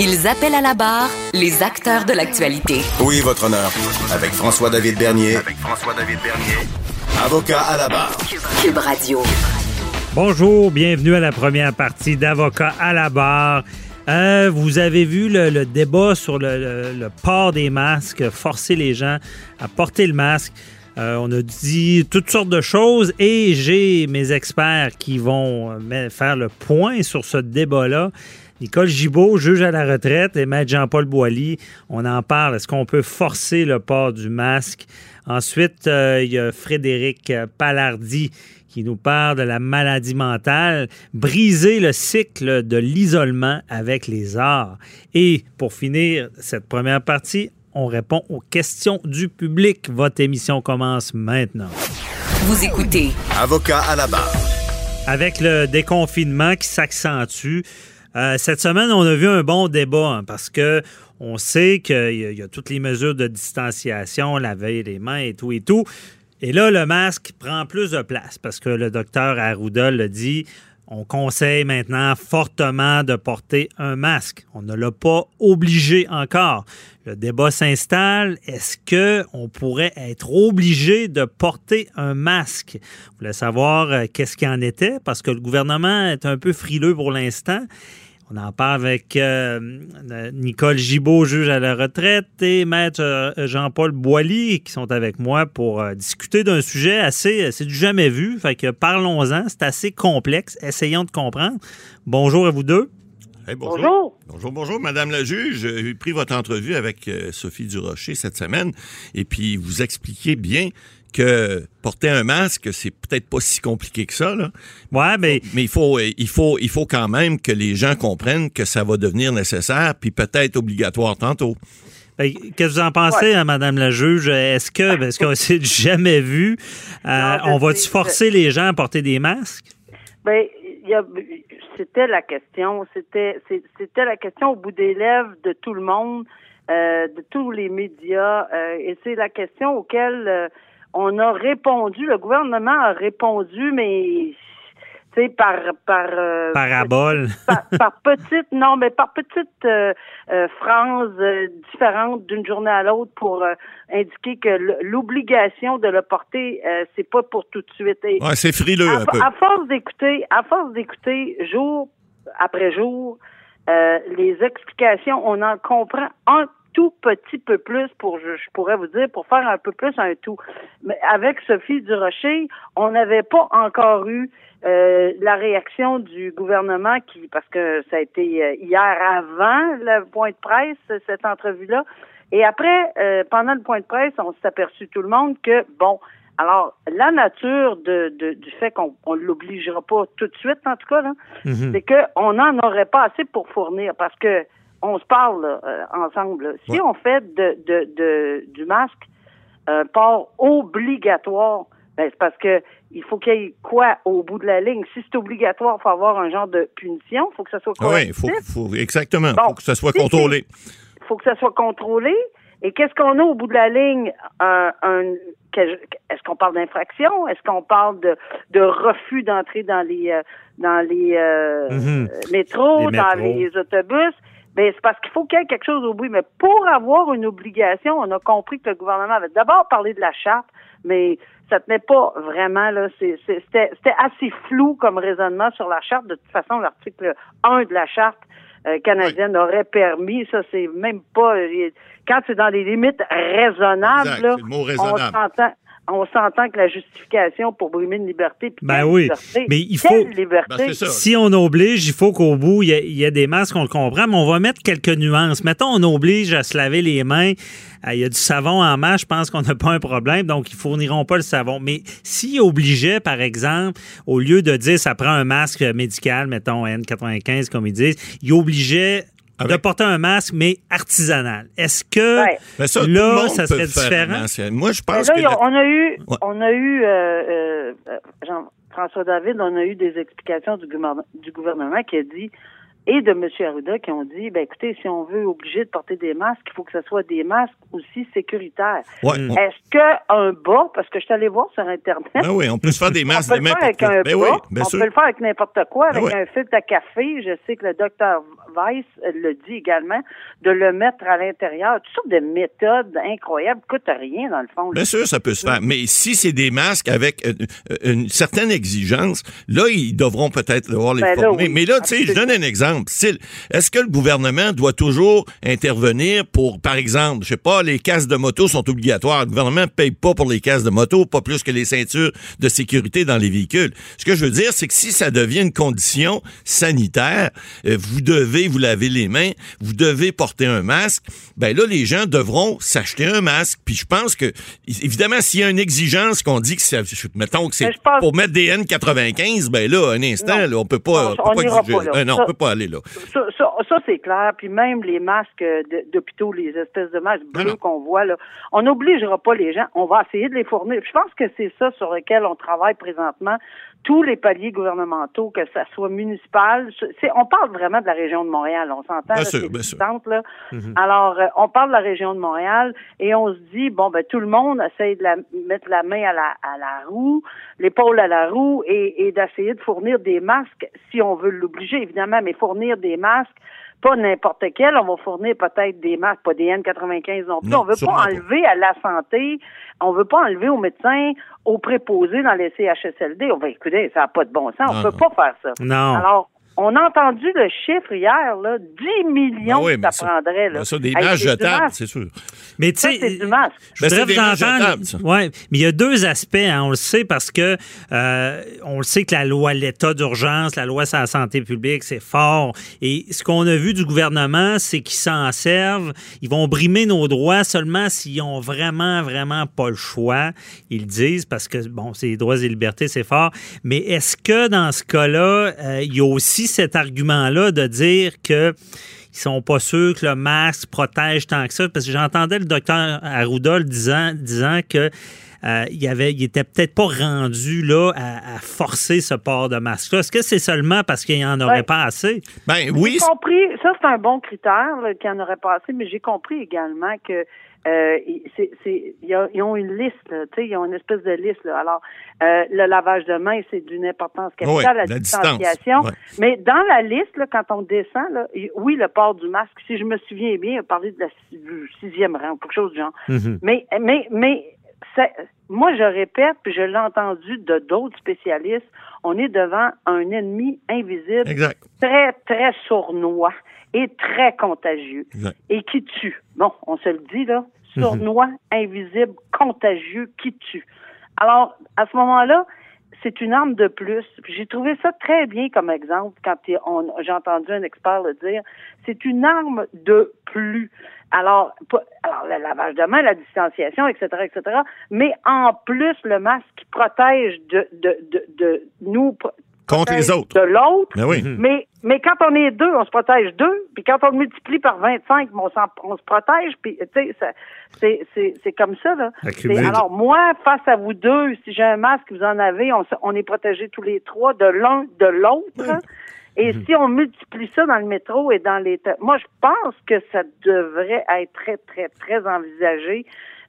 Ils appellent à la barre les acteurs de l'actualité. Oui, votre honneur. Avec François-David Bernier. Avec François-David Bernier. Avocat à la barre. Cube Radio. Bonjour, bienvenue à la première partie d'Avocat à la barre. Euh, vous avez vu le, débat sur le, le, port des masques, forcer les gens à porter le masque. Euh, on a dit toutes sortes de choses et j'ai mes experts qui vont euh, faire le point sur ce débat-là. Nicole Gibault, juge à la retraite, et Maître Jean-Paul Boilly, on en parle. Est-ce qu'on peut forcer le port du masque? Ensuite, il y a Frédéric Palardi qui nous parle de la maladie mentale, briser le cycle de l'isolement avec les arts. Et pour finir cette première partie, on répond aux questions du public. Votre émission commence maintenant. Vous écoutez. Avocat à la barre. Avec le déconfinement qui s'accentue, euh, cette semaine, on a vu un bon débat hein, parce que on sait qu'il y, a toutes les mesures de distanciation, laver les mains et tout et tout. Et là, le masque prend plus de place parce que le docteur Arruda le dit. On conseille maintenant fortement de porter un masque. On ne l'a pas obligé encore. Le débat s'installe. Est-ce que on pourrait être obligé de porter un masque? Vous voulez savoir euh, qu'est-ce qu'il en était parce que le gouvernement est un peu frileux pour l'instant. On en parle avec euh, Nicole Gibault, juge à la retraite, et Maître euh, Jean-Paul Boilly, qui sont avec moi pour euh, discuter d'un sujet assez, c'est du jamais vu. Fait que parlons-en, c'est assez complexe. Essayons de comprendre. Bonjour à vous deux. bonjour. bonjour. Bonjour, Madame la juge. J'ai pris votre entrevue avec Sophie Durocher cette semaine et puis vous expliquez bien que porter un masque, c'est peut-être pas si compliqué que ça. Là. Ouais, mais... mais il faut, il faut, il faut quand même que les gens comprennent que ça va devenir nécessaire, puis peut-être obligatoire tantôt. Ben, qu'est-ce que vous en pensez, hein, Madame la juge? Est-ce que, est-ce qu'on s'est jamais vu, euh, on va-tu forcer les gens à porter des masques? Ben, c'était la question. C'était, c'était la question au bout des lèvres de tout le monde, euh, de tous les médias, euh, et c'est la question auquel on a répondu, le gouvernement a répondu, mais tu par par euh, parabole. par, petite non mais par petite euh, euh, phrase différente d'une journée à l'autre pour indiquer que l'obligation de le porter c'est pas pour tout de suite. Ouais, c'est frileux à, un peu. à force d'écouter à force d'écouter jour après jour les explications on en comprend un tout petit peu plus pour, je, pourrais vous dire, pour faire un peu plus un tout. Mais avec Sophie Durocher, on n'avait pas encore eu euh, la réaction du gouvernement qui, parce que ça a été euh, hier avant le point de presse, cette entrevue-là. Et après, euh, pendant le point de presse, on s'est aperçu tout le monde que, bon, alors, la nature de, du fait qu'on ne l'obligera pas tout de suite, en tout cas, là, mm-hmm. c'est qu'on n'en aurait pas assez pour fournir parce que on se parle euh, ensemble. Si on fait de, de, de, du masque un port obligatoire, ben c'est parce que il faut qu'il y ait quoi au bout de la ligne? Si c'est obligatoire, il faut avoir un genre de punition. Il faut que ça soit Oui, il faut, exactement. Il faut que ça soit contrôlé. Il faut que ça soit contrôlé. Et qu'est-ce qu'on a au bout de la ligne? Un, est-ce qu'on parle d'infraction? Est-ce qu'on parle de, de refus d'entrer dans les euh, dans les, euh, mm-hmm. métros, dans les autobus? Ben, c'est parce qu'il faut qu'il y ait quelque chose au bout. Mais pour avoir une obligation, on a compris que le gouvernement avait d'abord parlé de la charte, mais ça tenait pas vraiment, là. C'était assez flou comme raisonnement sur la charte. De toute façon, l'article 1 de la charte euh, canadienne aurait permis. Ça, c'est même pas. Quand c'est dans les limites raisonnables, Exact, là, le mot on raisonnable. s'entend. On s'entend que la justification pour brimer une liberté. puis Ben oui, liberté? mais il faut- liberté? Ben. Si on oblige, il faut qu'au bout, il y, ait des masques, on le comprend, mais on va mettre quelques nuances. Mettons, on oblige à se laver les mains. Euh, Il y a du savon en main, je pense qu'on n'a pas un problème, donc ils fourniront pas le savon. Mais s'ils obligeaient, par exemple, au lieu de dire ça prend un masque médical, mettons N95 comme ils disent, ils obligeaient de porter un masque, mais artisanal. Est-ce que Ouais. Ben ça, là, ça serait différent? Moi, je pense là, que... on a eu, Ouais. on a eu, euh, euh, euh, Jean-François David, on a eu des explications du, gouvernement- du gouvernement qui a dit, et de M. Arruda, qui ont dit, ben écoutez, si on veut obliger de porter des masques, il faut que ce soit des masques aussi sécuritaires. Ouais, on- Est-ce qu'un bas, parce que je suis allé voir sur Internet, Ben oui, on peut se faire des on masques peut de le faire avec un. Ben oui, bas, bien on sûr. peut le faire avec n'importe quoi, Ben avec oui. un filtre à café. Je sais que le docteur Weiss le dit également, de le mettre à l'intérieur. Toutes sortes de méthodes incroyables, coûte rien dans le fond. Bien sûr, ça peut se faire. Mais si c'est des masques avec euh, euh, une certaine exigence, là, ils devront peut-être devoir les Ben là, former. oui, Mais là, tu sais, je donne un exemple. Est-ce que le gouvernement doit toujours intervenir pour, par exemple, je sais pas, les casques de moto sont obligatoires. Le gouvernement ne paye pas pour les casques de moto, pas plus que les ceintures de sécurité dans les véhicules. Ce que je veux dire, c'est que si ça devient une condition sanitaire, euh, vous devez vous laver les mains, vous devez porter un masque, ben là, les gens devront s'acheter un masque. Puis je pense que, évidemment, s'il y a une exigence qu'on dit que c'est, mettons que c'est pense- pour mettre des N95, ben là, un instant, Non. là, on peut pas, Non, on peut on pas n'ira exiger. pas là. Euh, non, Ça- on peut pas aller là. Ça, ça, ça, c'est clair. Puis même les masques de- d'hôpitaux, les espèces de masques bleus qu'on voit, là, on n'obligera pas les gens. On va essayer de les fournir. Je pense que c'est ça sur lequel on travaille présentement. Tous les paliers gouvernementaux, que ça soit municipal, c'est, on parle vraiment de la région de Montréal. On s'entend, Bien là, sûr, c'est bien sûr. distante, là. Alors, euh, on parle de la région de Montréal et on se dit, bon, ben tout le monde essaye de la, mettre la main à la, à la roue, l'épaule à la roue et, et d'essayer de fournir des masques si on veut l'obliger, évidemment, mais fournir des masques, pas n'importe quel, on va fournir peut-être des masques, pas des N95 non plus. Non, on veut pas pas. enlever à la santé, on veut pas enlever aux médecins, aux préposés dans les CHSLD. On va écouter, ça n'a pas de bon sens, on Non, peut non. pas faire ça. Non. Alors, on a entendu le chiffre hier, là, 10 millions Ah oui, mais ça prendrait. Là. Ben ça, des Hey, masques jetables, masque. c'est sûr. Mais tu sais. Je Ben, voudrais c'est des vous entendre. Ouais, mais il y a deux aspects, hein, on le sait, parce que euh, on le sait que la loi, l'état d'urgence, la loi sur la santé publique, c'est fort. Et ce qu'on a vu du gouvernement, c'est qu'ils s'en servent. Ils vont brimer nos droits seulement s'ils ont vraiment, vraiment pas le choix. Ils le disent parce que, bon, c'est les droits et libertés, c'est fort. Mais est-ce que dans ce cas-là, euh, il y a aussi cet argument-là de dire que ils sont pas sûrs que le masque protège tant que ça, parce que j'entendais le docteur Arruda le disant, disant que euh, il, avait, il était peut-être pas rendu là à, à forcer ce port de masque-là. Est-ce que c'est seulement parce qu'il n'y en aurait Ouais. pas assez? Ben oui, J'ai compris, ça c'est un bon critère qu'il y en aurait pas assez, mais j'ai compris également que euh, c'est, c'est, ils ont- ils ont une liste, là, tu sais, ils ont une espèce de liste. Là. Alors, euh, le lavage de mains, c'est d'une importance capitale, la, la distance, distanciation. Mais dans la liste, là, quand on descend, là, oui, le port du masque, si je me souviens bien, il a parlé de la du sixième rang, quelque chose du genre. Mais, mais, mais, c'est- moi, je répète, puis je l'ai entendu de d'autres spécialistes, on est devant un ennemi invisible exact. très, très sournois et très contagieux Exact. et qui tue. Bon, on se le dit, là. Sournois, invisible, contagieux, qui tue. Alors, à ce moment-là, c'est une arme de plus. J'ai trouvé ça très bien comme exemple quand j'ai entendu un expert le dire. C'est une arme de plus. Alors, pas- alors le lavage de main, la distanciation, etc., etc. Mais en plus, le masque qui protège de, de, de, de nous. Contre les autres. De l'autre. Ben oui. Mais, mais quand on est deux, on se protège deux. Puis quand on le multiplie par 25, on, s'en- on se protège. Puis, tu sais, c'est, c'est, c'est comme ça, là. Alors, moi, face à vous deux, si j'ai un masque, vous en avez, on, on est protégés tous les trois de l'un, de l'autre. Et Mhm. si on multiplie ça dans le métro et dans les... Moi, je pense que ça devrait être très, très, très envisagé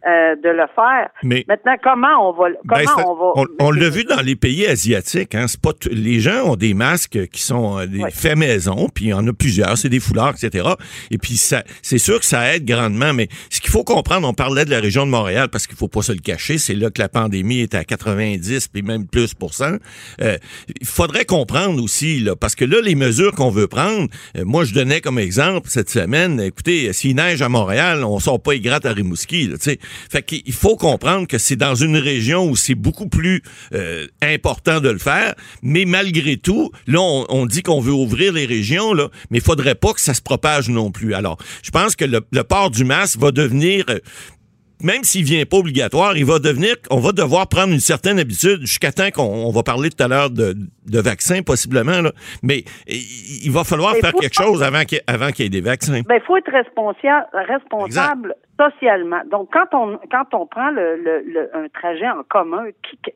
euh, de le faire. Mais- Maintenant, comment on va... Comment Ben, on va... on, on l'a vu dans les pays asiatiques. Hein, c'est pas les gens ont des masques qui sont euh, des faits maison, puis il y en a plusieurs, c'est des foulards, etc. Et puis ça, c'est sûr que ça aide grandement. Mais ce qu'il faut comprendre, on parlait de la région de Montréal parce qu'il faut pas se le cacher, c'est là que la pandémie est à 90 puis même plus pour cent. Euh, Il faudrait comprendre aussi là, parce que là là, les mesures qu'on veut prendre, euh, moi, je donnais comme exemple cette semaine, écoutez, s'il neige à Montréal, on sort pas les grattes à Rimouski, là, tu sais. Fait faut comprendre que c'est dans une région où c'est beaucoup plus euh, important de le faire, mais malgré tout, là, on, on dit qu'on veut ouvrir les régions, là, mais il faudrait pas que ça se propage non plus. Alors, je pense que le, le port du masque va devenir euh, même s'il vient pas obligatoire, il va devenir, on va devoir prendre une certaine habitude jusqu'à temps qu'on on va parler tout à l'heure de, de vaccins possiblement, là. mais il, il va falloir Mais faire quelque chose avant qu'il avant qu'il y ait des vaccins. Ben, il faut être responsa- responsable socialement. Donc, quand on quand on prend le, le, le- un trajet en commun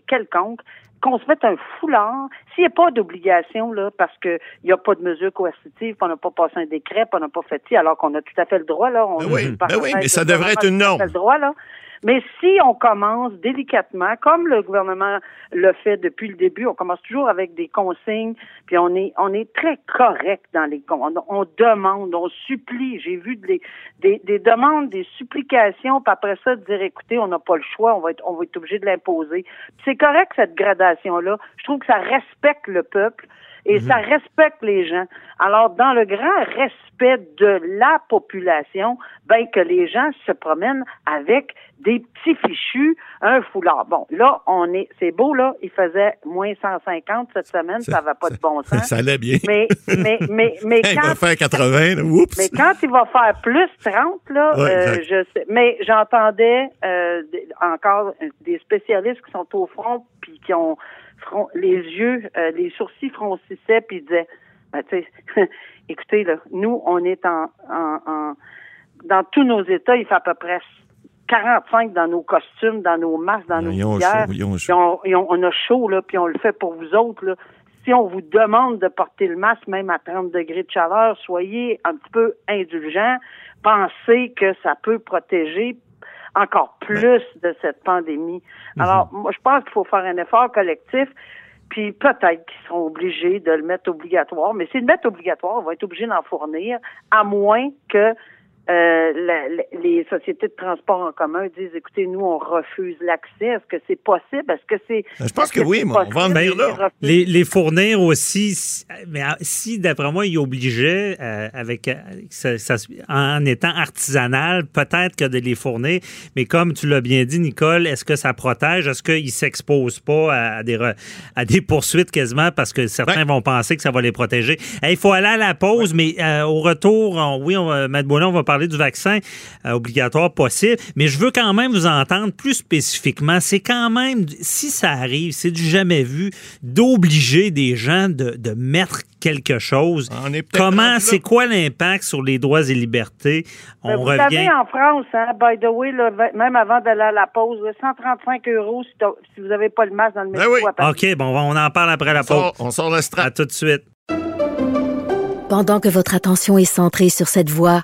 quelconque, qu'on se mette un foulard, s'il n'y a pas d'obligation, là, parce qu'il n'y a pas de mesure coercitive, on n'a pas passé un décret, on n'a pas fait ci, alors qu'on a tout à fait le droit, là. On Ben oui, ben oui, mais ça devrait être une norme. tout à fait le droit, là. Mais si on commence délicatement, comme le gouvernement le fait depuis le début, on commence toujours avec des consignes, puis on est on est très correct dans les on, on demande, on supplie. J'ai vu des, des, des demandes, des supplications, puis après ça de dire écoutez, on n'a pas le choix, on va être on va être obligé de l'imposer. C'est correct cette gradation là. Je trouve que ça respecte le peuple et ça respecte les gens. Alors, dans le grand respect de la population, ben que les gens se promènent avec des petits fichus, un foulard. Bon, là, on est, c'est beau là, il faisait moins 150 cette semaine, ça va pas de bon sens. Ça allait bien. Mais, mais, mais, mais il va quand faire 80, là, oups. mais quand il va faire plus 30, là, Ouais, euh, je sais. Mais j'entendais euh, encore euh, des spécialistes qui sont au front puis qui ont front- les yeux, euh, les sourcils froncissait puis ils disaient, ben, écoutez là, nous on est en, en, en- dans tous nos états, il fait à peu près 45 dans nos costumes, dans nos masques, dans nos Ils chaud. on, et on- on a chaud, là, puis on le fait pour vous autres. Là. Si on vous demande de porter le masque, même à 30 degrés de chaleur, soyez un petit peu indulgents. Pensez que ça peut protéger encore plus de cette pandémie. Alors, moi, je pense qu'il faut faire un effort collectif. Puis peut-être qu'ils seront obligés de le mettre obligatoire. Mais s'ils le mettent obligatoire, on va être obligé d'en fournir, à moins que euh, la- la- les sociétés de transport en commun disent écoutez, nous, on refuse l'accès. Est-ce que c'est possible? Est-ce que c'est. Je pense que oui, mais on va en venir là. Ils. Les, les fournir aussi, si- mais si d'après moi, il obligeait euh, avec euh, ça- ça- en étant artisanal, peut-être que de les fournir. Mais comme tu l'as bien dit, Nicole, est-ce que ça protège? Est-ce qu'ils s'exposent pas à, à des re- à des poursuites quasiment parce que certains Ouais. vont penser que ça va les protéger? Hey, Il faut aller à la pause, mais euh, au retour, on- oui, on, va- Matt Boulon, on va parler du vaccin euh, obligatoire possible, mais je veux quand même vous entendre plus spécifiquement. C'est quand même, si ça arrive, c'est du jamais vu d'obliger des gens de, de mettre quelque chose. On est Comment, c'est quoi l'impact sur les droits et libertés? On Ben, vous revient. savez, en France, hein, by the way, là, même avant d'aller à la pause, là, 135 euros si, vous n'avez pas le masque dans le Ben métro oui. à Paris. OK, bon, on en parle après la pause. on sort la À strate. tout de suite. Pendant que votre attention est centrée sur cette voix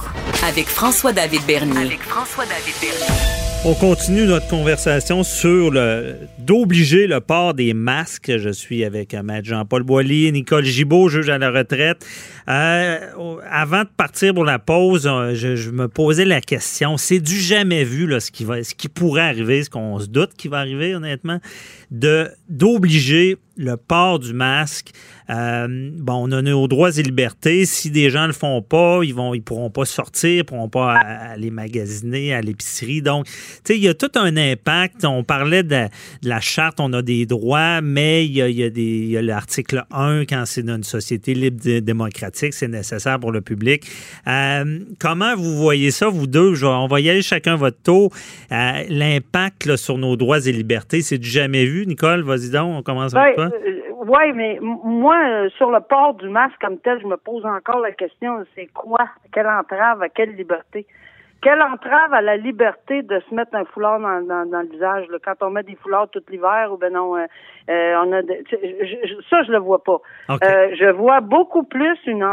Avec François-David Bernier. On continue notre conversation sur le d'obliger le port des masques. Je suis avec euh, Maître Jean-Paul Boilly, Nicole Gibault, juge à la retraite. Euh, avant de partir pour la pause, euh, je, je me posais la question. C'est du jamais vu là, ce qui va, ce qui pourrait arriver, ce qu'on se doute qui va arriver honnêtement, de d'obliger le port du masque. Euh, bon, on a nos droits et libertés. Si des gens le font pas, ils vont, ils pourront pas sortir, ils pourront pas aller magasiner à l'épicerie. Donc, tu sais, il y a tout un impact. On parlait de, de la charte, on a des droits, mais il y a, il y a des, il y a l'article 1 quand c'est dans une société libre et démocratique, c'est nécessaire pour le public. Euh, comment vous voyez ça, vous deux? Je on va y aller chacun votre tour. Euh, L'impact sur nos droits et libertés, c'est du jamais vu. Nicole, vas-y donc, on commence avec Oui, toi. Ouais, mais moi, euh, sur le port du masque comme tel, je me pose encore la question, c'est quoi? Quelle entrave à quelle liberté? Quelle entrave à la liberté de se mettre un foulard dans, dans, dans le visage, là, quand on met des foulards tout l'hiver, ou ben non, euh, euh, on a de- je- je- ça, je le vois pas. Euh, je vois beaucoup plus une,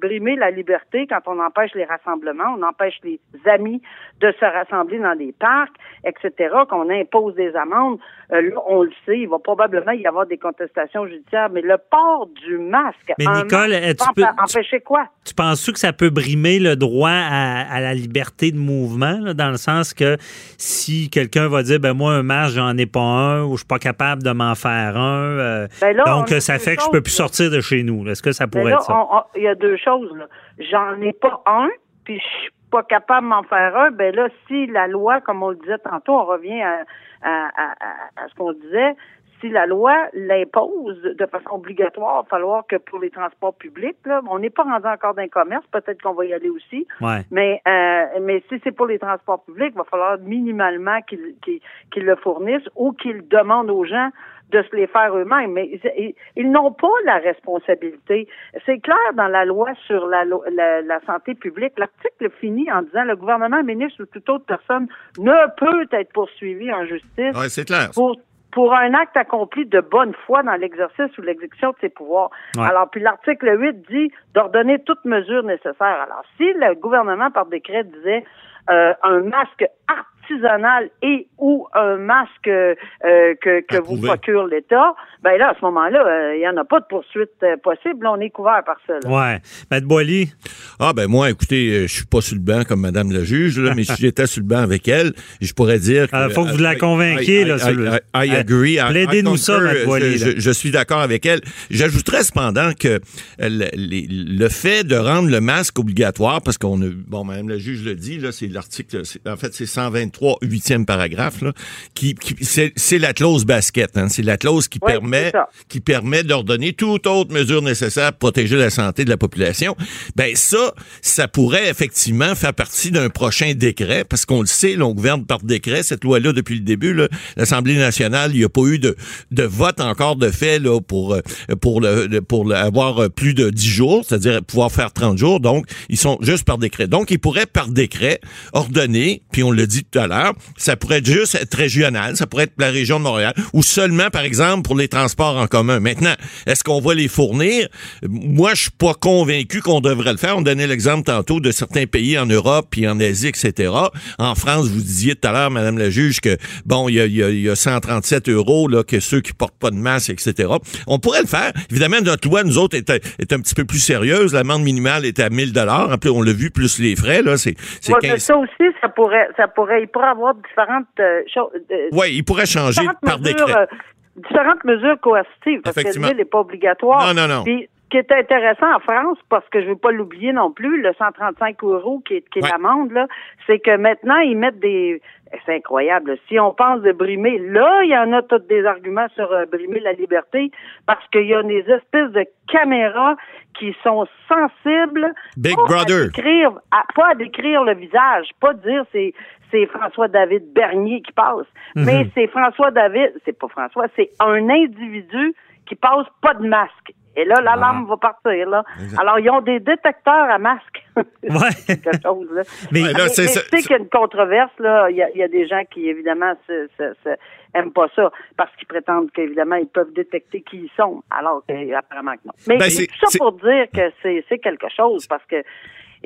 brimer la liberté quand on empêche les rassemblements, on empêche les amis de se rassembler dans des parcs, etc., qu'on impose des amendes. Euh, là, on le sait, il va probablement y avoir des contestations judiciaires, mais le port du masque, Mais Nicole, masque, tu peux- empêcher quoi? Tu penses-tu que ça peut brimer le droit à, à la liberté de mouvement, là, dans le sens que si quelqu'un va dire, ben moi, un masque, j'en ai pas un, ou je suis pas capable de m'en faire un, euh, Ben là, donc ça fait que je choses, peux plus sortir de chez nous. Est-ce que ça Mais pourrait là, être ça? il y a deux choses. J'en ai pas un, puis je suis pas capable de m'en faire un. Ben là, si la loi, comme on le disait tantôt, on revient à- à- à ce qu'on disait, si la loi l'impose de façon obligatoire, il va falloir que pour les transports publics, là, on n'est pas rendu encore d'un commerce, peut-être qu'on va y aller aussi, Ouais. mais euh, mais si c'est pour les transports publics, il va falloir minimalement qu'ils qu'ils qu'ils le fournissent ou qu'ils demandent aux gens de se les faire eux-mêmes. Mais ils, n'ont pas la responsabilité. C'est clair dans la loi sur la, la, la santé publique. L'article finit en disant le gouvernement, ministre ou toute autre personne ne peut être poursuivi en justice Ouais, c'est clair. pour pour un acte accompli de bonne foi dans l'exercice ou l'exécution de ses pouvoirs. Ouais. Alors, puis l'article 8 dit d'ordonner toute mesure nécessaire. Alors, si le gouvernement, par décret, disait euh, un masque artisanal et ou un masque euh, que, que vous procure l'État, ben là, à ce moment-là, euh, il n'y en a pas de poursuite euh, possible. Là, on est couvert par ça. là. Ouais. Maître Boily, Ah ben moi, écoutez, je suis pas sur le banc comme Madame la juge, là, mais si j'étais sur le banc avec elle, je pourrais dire que... Ah, faut que vous la I- convainquiez, I- là, I- sur le- I, I Euh, agree. I- I plaidez-nous ça. Maître Boily, Je, suis d'accord avec elle. J'ajouterais cependant que le, les- le fait de rendre le masque obligatoire, parce qu'on a... Bon, Madame la juge le dit, là, c'est l'article... En fait, c'est 123, huitième paragraphe, là, qui, qui- c'est la clause basket. Hein, c'est la clause qui Oui, permet qui permet d'ordonner toute autre mesure nécessaire pour protéger la santé de la population, ben ça, ça pourrait effectivement faire partie d'un prochain décret, parce qu'on le sait, là, on gouverne par décret, cette loi-là, depuis le début, l'Assemblée nationale, il n'y a pas eu de, de vote encore de fait là, pour, euh, pour, le, le- pour le- avoir euh, plus de 10 jours, c'est-à-dire pouvoir faire 30 jours, donc ils sont juste par décret. Donc, ils pourraient par décret ordonner, puis on l'a dit ça pourrait être juste être régional, ça pourrait être la région de Montréal, ou seulement, par exemple, pour les transports en commun. Maintenant, est-ce qu'on va les fournir? Moi, je suis pas convaincu qu'on devrait le faire. On donnait l'exemple tantôt de certains pays en Europe puis en Asie, etc. En France, vous disiez tout à l'heure, Madame la juge, que bon, il y a, y a- y a 137 euros là, que ceux qui portent pas de masque, etc. On pourrait le faire. Évidemment, notre loi, nous autres, est, est un petit peu plus sérieuse. L'amende minimale est à 1000 dollars. On l'a vu, plus les frais, là, c'est c'est Ouais, mais 15 ça aussi, ça pourrait, ça pourrait, pourrait avoir différentes euh, choses. euh, Oui, il pourrait changer par mesures, décret. euh, différentes mesures coercitives, parce que Effectivement. le n'est pas obligatoire. Non, non, non. Puis, ce qui est intéressant en France, parce que je ne veux pas l'oublier non plus, le 135 euros qui est, qui est Ouais. l'amende, là, c'est que maintenant, ils mettent des... C'est incroyable. Si on pense de brimer, là, il y en a tous des arguments sur euh, brimer la liberté, parce qu'il y a des espèces de caméras qui sont sensibles Big pas Brother. À décrire, à- pas à décrire le visage, pas dire c'est c'est François David Bernier qui passe, Mhm. mais c'est François David, c'est pas François, c'est un individu qui passe pas de masque. Et là, l'alarme va partir, là. Ah. Alors, ils ont des détecteurs à masque. Ouais. Quelque chose, là. Mais- c'est- mais qu'il y a une controverse, là. Il y a, il y a des gens qui, évidemment, se, se- se- aiment pas ça parce qu'ils prétendent qu'évidemment, ils peuvent détecter qui ils sont, alors qu'apparemment que non. Mais Ben, tout c'est- ça c'est- pour dire que c'est c'est quelque chose parce que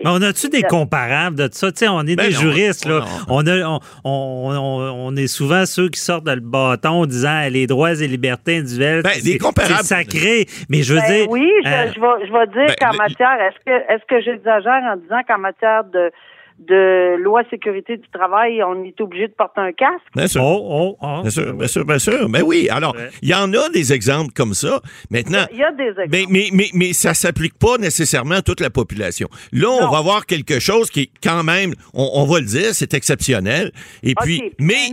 Mais on a-tu des comparables de ça? Tu sais, on est Ben des non, juristes, là. non. On, a, on, on, on- on est souvent ceux qui sortent le bâton en disant les droits et libertés individuelles. Ben, des c'est- comparables. C'est sacré. Mais je veux Ben dire. oui, je, euh, je vais, je vais dire ben, qu'en matière, est-ce que est-ce que j'exagère en disant qu'en matière de de loi sécurité du travail, on est obligé de porter un casque? Bien sûr. Oh, oh, oh. Bien sûr, bien sûr, bien sûr. Ben oui. Alors, Ouais. il y en a des exemples comme ça. Maintenant, Il y a des exemples. mais, mais, mais, mais ça s'applique pas nécessairement à toute la population. Là, on Non. va voir quelque chose qui est quand même, on, on va le dire, c'est exceptionnel. Et puis, mais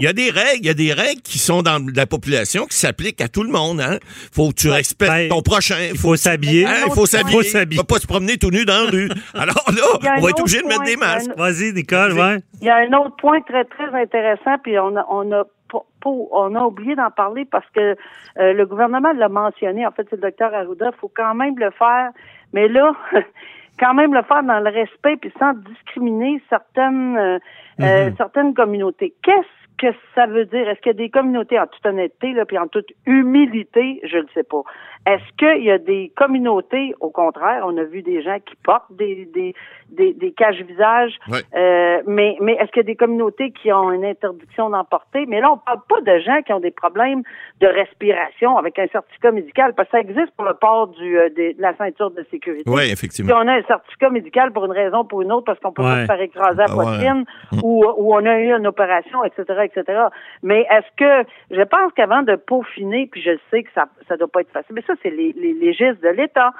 il y a des règles, il y a des règles qui sont dans la population qui s'appliquent à tout le monde. Hein. Faut que tu respectes ben, ton prochain. Il faut s'habiller. Hein, il autre faut s'habiller. Faut pas se promener tout nu dans la rue. Alors là, on va être obligé de mettre des masques. Vas-y, Nicole, ouais. Il y a un autre point très, très intéressant, puis on a, on a, on a oublié d'en parler parce que euh, le gouvernement l'a mentionné. En fait, c'est le docteur Arruda. Il faut quand même le faire. Mais là, quand même le faire dans le respect puis sans discriminer certaines euh, euh, certaines communautés. Qu'est-ce que ça veut dire? Est-ce qu'il y a des communautés, en toute honnêteté, là, puis en toute humilité, je ne sais pas. Est-ce qu'il y a des communautés, au contraire, on a vu des gens qui portent des, des, des, des caches-visages, Ouais. euh, mais, mais est-ce qu'il y a des communautés qui ont une interdiction d'en porter? Mais là, on parle pas de gens qui ont des problèmes de respiration avec un certificat médical, parce que ça existe pour le port du, euh, des- de la ceinture de sécurité. Oui, Si effectivement. on a un certificat médical pour une raison ou pour une autre, parce qu'on peut pas Ouais. se faire écraser la Ah ouais. poitrine, ou, ou on a eu une opération, etc., etc. Mais est-ce que, je pense qu'avant de peaufiner, puis je sais que ça ça doit pas être facile, mais ça, c'est les, les légistes de l'État.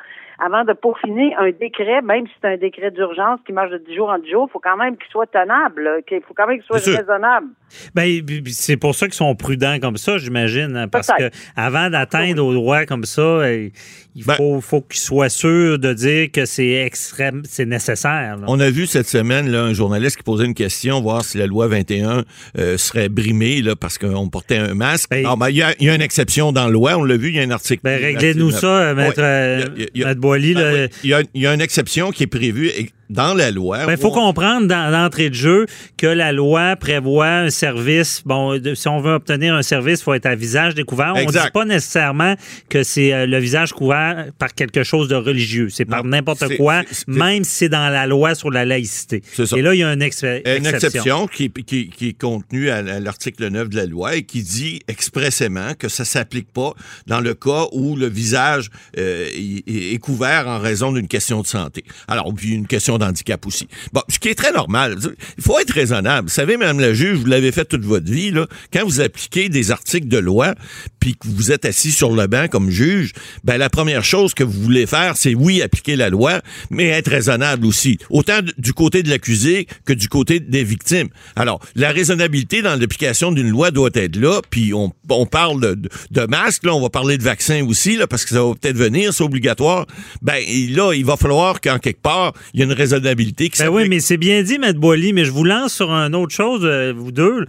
Avant de peaufiner un décret, même si c'est un décret d'urgence qui marche de 10 jours en 10 jours, il faut quand même qu'il soit tenable, qu'il faut quand même qu'il soit raisonnable. Ben, c'est pour ça qu'ils sont prudents comme ça, j'imagine. hein, Parce que avant d'atteindre au droit comme ça, euh, il Ben- faut, qu'ils soient sûrs de dire que c'est extrême, c'est nécessaire. là. On a vu cette semaine là, un journaliste qui posait une question, voir si la loi 21 euh, serait brimée là, parce qu'on portait un masque. Ben, Non, ben, il y, a, il y a une exception dans la loi, on l'a vu, il y a un article. Ben, réglez-nous ça, maître, Ouais. euh, Il y a- il y a- maître Boily. Ben oui. Il y, a, il y a une exception qui est prévue dans la loi. Il Ben, faut comprendre dans l'entrée de jeu que la loi prévoit un service. Bon, de- si on veut obtenir un service, il faut être à visage découvert. On ne dit pas nécessairement que c'est euh, le visage couvert par quelque chose de religieux. C'est par n'importe quoi, même si c'est dans la loi sur la laïcité. Ça. Et là, il y a une, ex- Une exception qui, qui, qui est contenue à, à l'article 9 de la loi et qui dit expressément que ça s'applique pas dans le cas où le visage euh, est, est couvert en raison d'une question de santé. Alors, puis une question d'handicap aussi. Bon, ce qui est très normal. Il faut être raisonnable. Vous savez, Madame la juge, vous l'avez fait toute votre vie, là, quand vous appliquez des articles de loi, puis que vous êtes assis sur le banc comme juge, ben la première chose que vous voulez faire, c'est oui, appliquer la loi, mais être raisonnable aussi. Autant du côté de l'accusé que du côté des victimes. Alors, la raisonnabilité dans l'application d'une loi doit être là, puis on, parle de, de, masques, là, on va parler de vaccins aussi, là, parce que ça va peut-être venir, c'est obligatoire. Ben, là, il va falloir qu'en quelque part, il y ait une raisonnabilité qui Ben oui, mais c'est bien dit, Maître Boily, mais je vous lance sur une autre chose, euh, vous deux.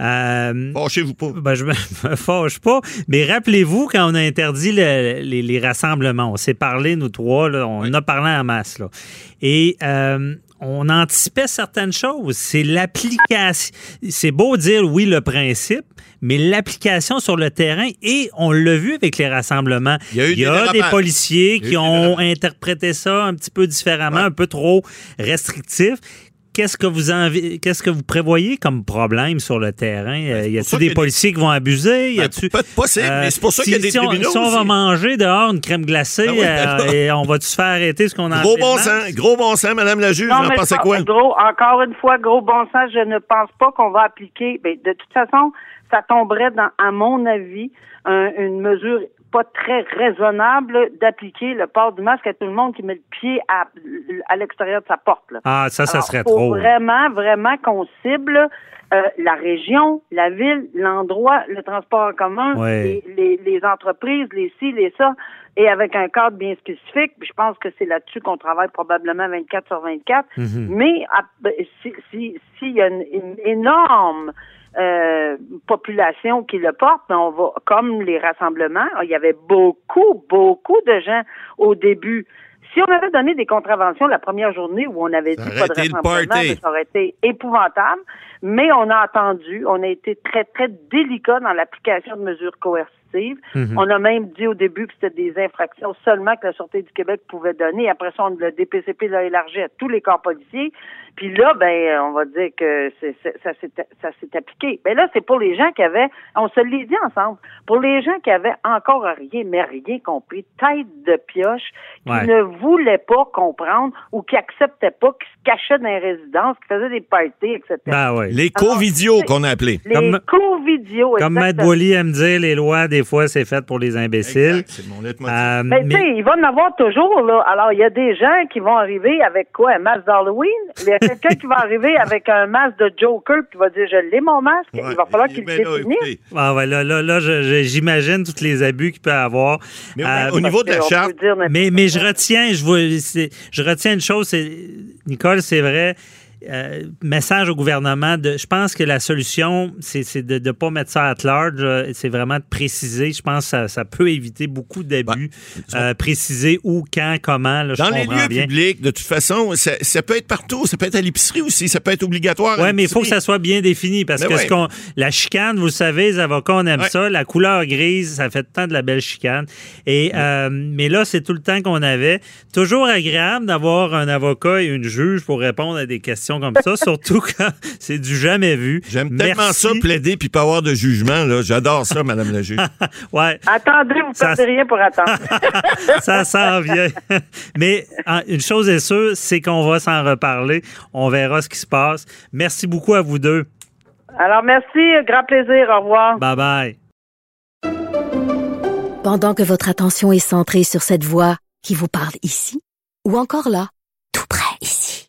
Euh, Fâchez-vous pas. Ben, je me me fâche pas. Mais rappelez-vous, quand on a interdit le- les, les rassemblements, on s'est parlé, nous trois, là, on en a parlé en masse. Là. Et euh, on anticipait certaines choses. C'est l'application. C'est beau dire, oui, le principe, mais l'application sur le terrain, et on l'a vu avec les rassemblements. Il y a eu des policiers Il y a eu qui ont interprété ça un petit peu différemment, un peu trop restrictif. Qu'est-ce que vous envi- qu'est-ce que vous prévoyez comme problème sur le terrain? Euh, y Ben, y des a policiers qui vont abuser? Y Ben, pas- possible, mais c'est pour ça qu'il y a si- des si on- Si on va manger dehors une crème glacée, Ben oui, euh, et on va-tu se faire arrêter ce qu'on a Gros bon sens, gros bon sens, Madame la juge, Non, vous en pensez quoi? Gros, encore une fois, gros bon sens, je ne pense pas qu'on va appliquer. Ben, de toute façon, ça tomberait dans, à mon avis, un- une mesure pas très raisonnable d'appliquer le port du masque à tout le monde qui met le pied à, à l'extérieur de sa porte. Là. Ah, ça, ça Alors, serait faut trop. Vraiment, vraiment qu'on cible euh, la région, la ville, l'endroit, le transport en commun, Ouais. les, les, les entreprises, les ci, les ça, et avec un cadre bien spécifique. Je pense que c'est là-dessus qu'on travaille probablement 24 sur 24. Mhm. Mais ah, ben, si si- s'il y a une, une énorme euh, population qui le porte, ben, on va comme les rassemblements, il y avait beaucoup, beaucoup de gens au début. Si on avait donné des contraventions la première journée où on avait Ça dit pas de rassemblement, ça aurait été épouvantable. Mais on a entendu, on a été très, très délicat dans l'application de mesures coercitives. Mhm. On a même dit au début que c'était des infractions seulement que la Sûreté du Québec pouvait donner. Après ça, on, le DPCP l'a élargi à tous les corps policiers. Puis là, ben, on va dire que ça s'est ça s'est appliqué. Ben là, c'est pour les gens qui avaient, on se l'est dit ensemble, pour les gens qui avaient encore rien, mais rien compris, tête de pioche, qui Ouais. ne voulaient pas comprendre ou qui acceptaient pas, qui se cachaient dans les résidences, qui faisaient des parties, etc. Ben ouais. Les covidios qu'on a appelés. les Comme- covidios, Comme Matt. Boily aime dire, les lois, des fois, c'est fait pour les imbéciles. Exact, mon. Euh, Mais, tu sais, il va en avoir toujours, là. Alors, il y a des gens qui vont arriver avec quoi? Un masque d'Halloween? Il y a quelqu'un qui va arriver avec un masque de Joker qui va dire, je l'ai mon masque. il va falloir qu'il Mais le là, définisse. Ah ouais, là, là, là, j'imagine tous les abus qu'il peut y avoir. Mais Euh, au niveau de la charte, Mais, mais je retiens, je, vois, je retiens une chose, c'est, Nicole, c'est vrai. Euh, message au gouvernement. De, je pense que la solution, c'est de ne pas mettre ça à large. euh, C'est vraiment de préciser. Je pense que ça, ça peut éviter beaucoup d'abus. Euh, préciser où, quand, comment. là, je Dans les comprends lieux bien. publics, de toute façon, ça, ça peut être partout. Ça peut être à l'épicerie aussi. Ça peut être obligatoire. Oui, mais il faut que ça soit bien défini parce Ben que ouais. ce qu'on, la chicane, vous le savez, les avocats, on aime Ouais. ça. La couleur grise, ça fait tant de la belle chicane. Et, mais là, c'est tout le temps qu'on avait. Toujours agréable d'avoir un avocat et une juge pour répondre à des questions comme ça, surtout quand c'est du jamais vu. J'aime tellement ça, plaider puis pas avoir de jugement. là. J'adore ça, Madame la juge. Ouais, Attendez, vous Ça- perdez rien pour attendre. ça s'en vient. Mais une chose est sûre, c'est qu'on va s'en reparler. On verra ce qui se passe. Merci beaucoup à vous deux. Alors, merci, grand plaisir, au revoir. Bye bye. Pendant que votre attention est centrée sur cette voix qui vous parle ici, ou encore là, tout près ici,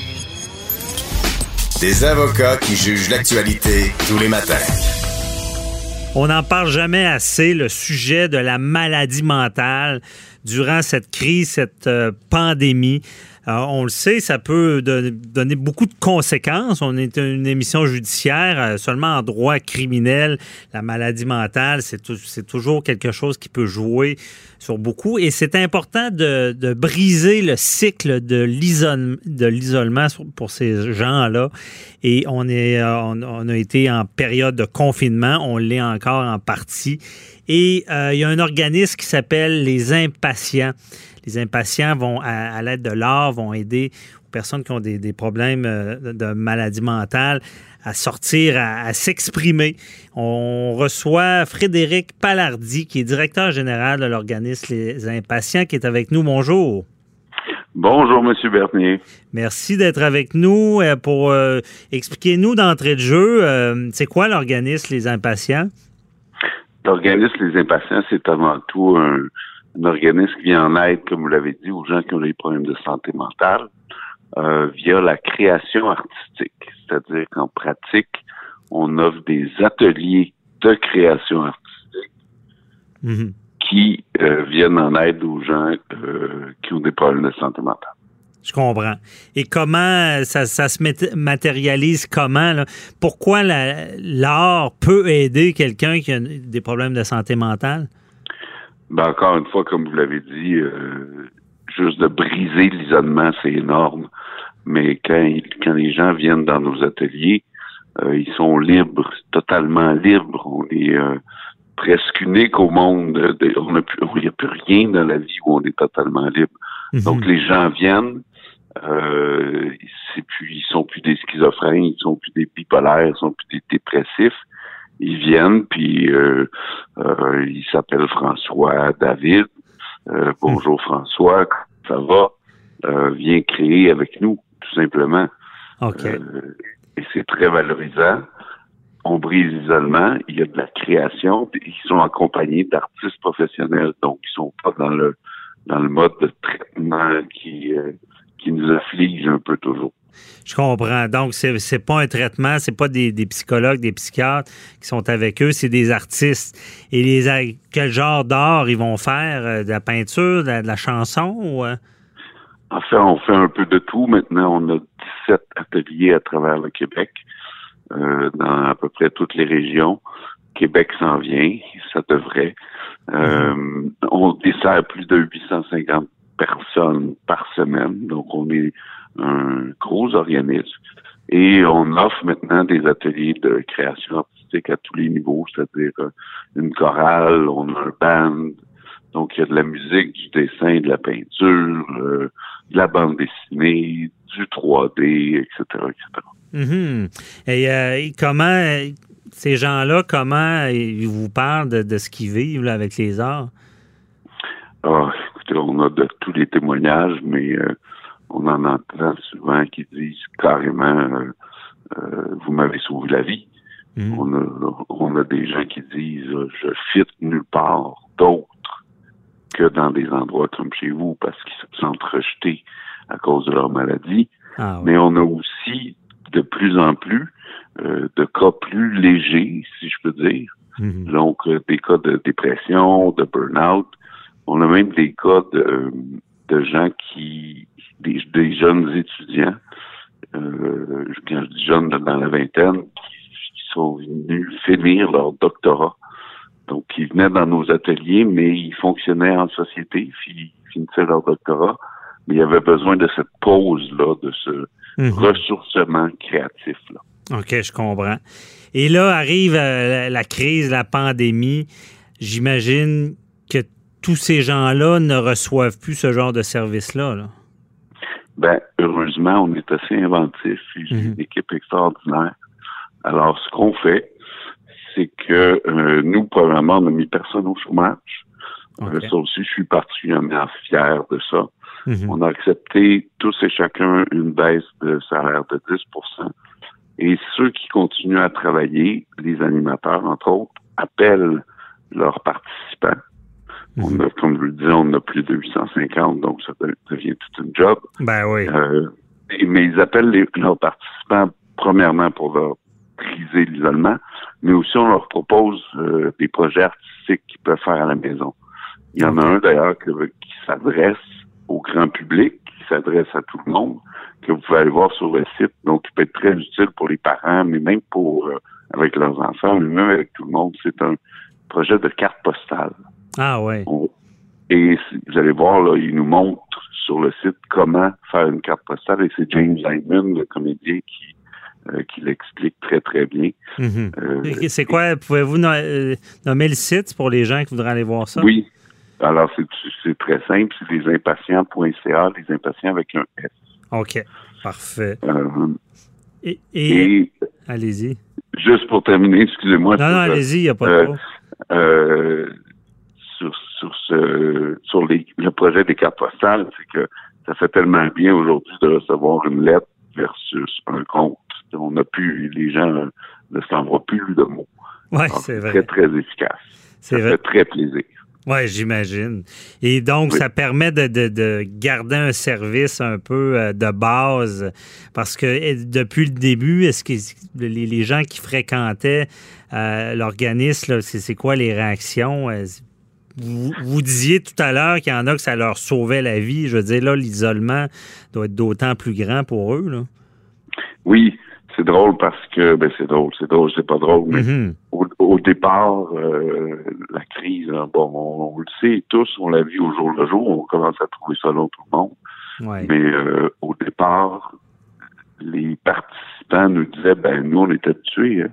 Des avocats qui jugent l'actualité tous les matins. On n'en parle jamais assez, le sujet de la maladie mentale durant cette crise, cette euh, pandémie. On le sait, ça peut don- donner beaucoup de conséquences. On est une émission judiciaire, euh, seulement en droit criminel. La maladie mentale, c'est tou- c'est toujours quelque chose qui peut jouer sur beaucoup. Et c'est important de, briser le cycle de l'isole- de l'isolement pour ces gens-là. Et euh, on a été en période de confinement. On l'est encore en partie. Et euh, il y a un organisme qui s'appelle les impatients. Les impatients vont, à, à l'aide de l'art, vont aider aux personnes qui ont des, des problèmes euh, de, de maladie mentale à sortir, à, à s'exprimer. On reçoit Frédéric Palardi, qui est directeur général de l'organisme Les Impatients, qui est avec nous. Bonjour. Bonjour, Monsieur Bernier. Merci d'être avec nous euh, pour euh, expliquer-nous d'entrée de jeu, euh, c'est quoi l'organisme Les Impatients? L'organisme Les Impatients, c'est avant tout un, un organisme qui vient en aide, comme vous l'avez dit, aux gens qui ont des problèmes de santé mentale euh, via la création artistique. C'est-à-dire qu'en pratique, on offre des ateliers de création artistique Mhm. qui euh, viennent en aide aux gens euh, qui ont des problèmes de santé mentale. Je comprends. Et comment ça, ça se matérialise comment? là? Pourquoi la- l'art peut aider quelqu'un qui a des problèmes de santé mentale? Ben, encore une fois, comme vous l'avez dit, euh, juste de briser l'isolement, c'est énorme. Mais quand, quand les gens viennent dans nos ateliers, euh, ils sont libres, totalement libres. On est euh, presque unique au monde. De- on n'a plus, il n'y a plus rien dans la vie où on est totalement libre. Donc les gens viennent, euh, c'est plus, ils sont plus des schizophrènes, ils sont plus des bipolaires, ils sont plus des dépressifs. Ils viennent, puis euh, euh, il s'appelle François David. Euh, bonjour François, ça va? Euh, viens créer avec nous, tout simplement. OK. Euh, et c'est très valorisant. On brise l'isolement, il y a de la création, puis ils sont accompagnés d'artistes professionnels, donc ils sont pas dans le dans le mode de traitement qui euh, qui nous afflige un peu toujours. Je comprends. Donc, c'est c'est pas un traitement, c'est pas des, psychologues, des psychiatres qui sont avec eux, c'est des artistes. Et les quel genre d'art ils vont faire? Euh, De la peinture, de la, chanson? Ou, euh? En fait, on fait un peu de tout. Maintenant, on a 17 ateliers à travers le Québec, euh, dans à peu près toutes les régions. Québec s'en vient, ça devrait. On dessert plus de 850 personnes par semaine, donc on est un gros organisme. Et on offre maintenant des ateliers de création artistique à tous les niveaux, c'est-à-dire euh, une chorale, on a un band, donc il y a de la musique, du dessin, de la peinture, euh, de la bande dessinée, du 3D, etc., etc. Et, euh, et comment ces gens-là, comment ils vous parlent de, de ce qu'ils vivent là, avec les arts? Ah, écoutez, on a de tous les témoignages, mais euh, on en entend souvent qui disent carrément euh, euh, vous m'avez sauvé la vie. Mhm. On, a, on a des gens qui disent euh, je fit nulle part d'autre que dans des endroits comme chez vous parce qu'ils se sentent rejetés à cause de leur maladie. Ah, oui. Mais on a aussi de plus en plus euh, de cas plus légers, si je peux dire. Mhm. Donc, euh, des cas de dépression, de burn-out. On a même des cas de, de gens qui, des, des jeunes étudiants, euh, quand je dis jeunes dans la vingtaine, qui, qui sont venus finir leur doctorat. Donc, ils venaient dans nos ateliers, mais ils fonctionnaient en société, puis ils finissaient leur doctorat. Mais il y avait besoin de cette pause-là, de ce Mhm. ressourcement créatif-là. OK, je comprends. Et là arrive euh, la, la crise, la pandémie. J'imagine que tous ces gens-là ne reçoivent plus ce genre de service-là. là. Ben, heureusement, on est assez inventif. J'ai Mhm. une équipe extraordinaire. Alors, ce qu'on fait, c'est que euh, nous, premièrement, on n'a mis personne au chômage. Euh, OK. ça aussi, je suis particulièrement fier de ça. Mhm. On a accepté tous et chacun une baisse de salaire de 10% Et ceux qui continuent à travailler, les animateurs, entre autres, appellent leurs participants. On a, comme je le disais, on a plus de 850, donc ça de- devient tout une job. Ben oui. Euh, mais ils appellent les- leurs participants premièrement pour leur briser l'isolement, mais aussi on leur propose euh, des projets artistiques qu'ils peuvent faire à la maison. Il y en a un d'ailleurs qui s'adresse au grand public, qui s'adresse à tout le monde, que vous pouvez aller voir sur le site, donc qui peut être très utile pour les parents, mais même pour euh, avec leurs enfants, mais même avec tout le monde. C'est un projet de carte postale. Ah ouais. Et vous allez voir, là, il nous montre sur le site comment faire une carte postale et c'est James Lyman, le comédien, qui, euh, qui l'explique très, très bien. Mhm. Euh, C'est quoi? Pouvez-vous euh, nommer le site pour les gens qui voudraient aller voir ça? Oui. Alors, c'est c'est très simple. C'est lesimpatients.ca, les impatients avec un S. OK. Parfait. Euh, Et, et- et allez-y. juste pour terminer, excusez-moi. Non, non, allez-y, il n'y a pas de euh, euh, sur, sur, ce, sur les, le projet des cartes postales, c'est que ça fait tellement bien aujourd'hui de recevoir une lettre versus un compte. On n'a plus, les gens euh, ne s'envoient plus de mots. Oui, c'est Très, vrai. très efficace. C'est Ça vrai. fait très plaisir. Oui, j'imagine. Et donc, Oui. ça permet de, de- de garder un service un peu euh, de base parce que eh, depuis le début, est-ce que les, gens qui fréquentaient euh, l'organisme, c'est c'est quoi les réactions? Vous, vous disiez tout à l'heure qu'il y en a que ça leur sauvait la vie. Je veux dire, là, l'isolement doit être d'autant plus grand pour eux. Là. Oui, c'est drôle parce que, ben c'est drôle, c'est drôle, c'est pas drôle, mais Mhm. au, au départ, euh, la crise, hein, bon, on, on le sait tous, on l'a vu au jour le jour, on commence à trouver ça long tout le monde. Ouais. Mais euh, au départ, les participants nous disaient, ben nous, on est habitués. hein.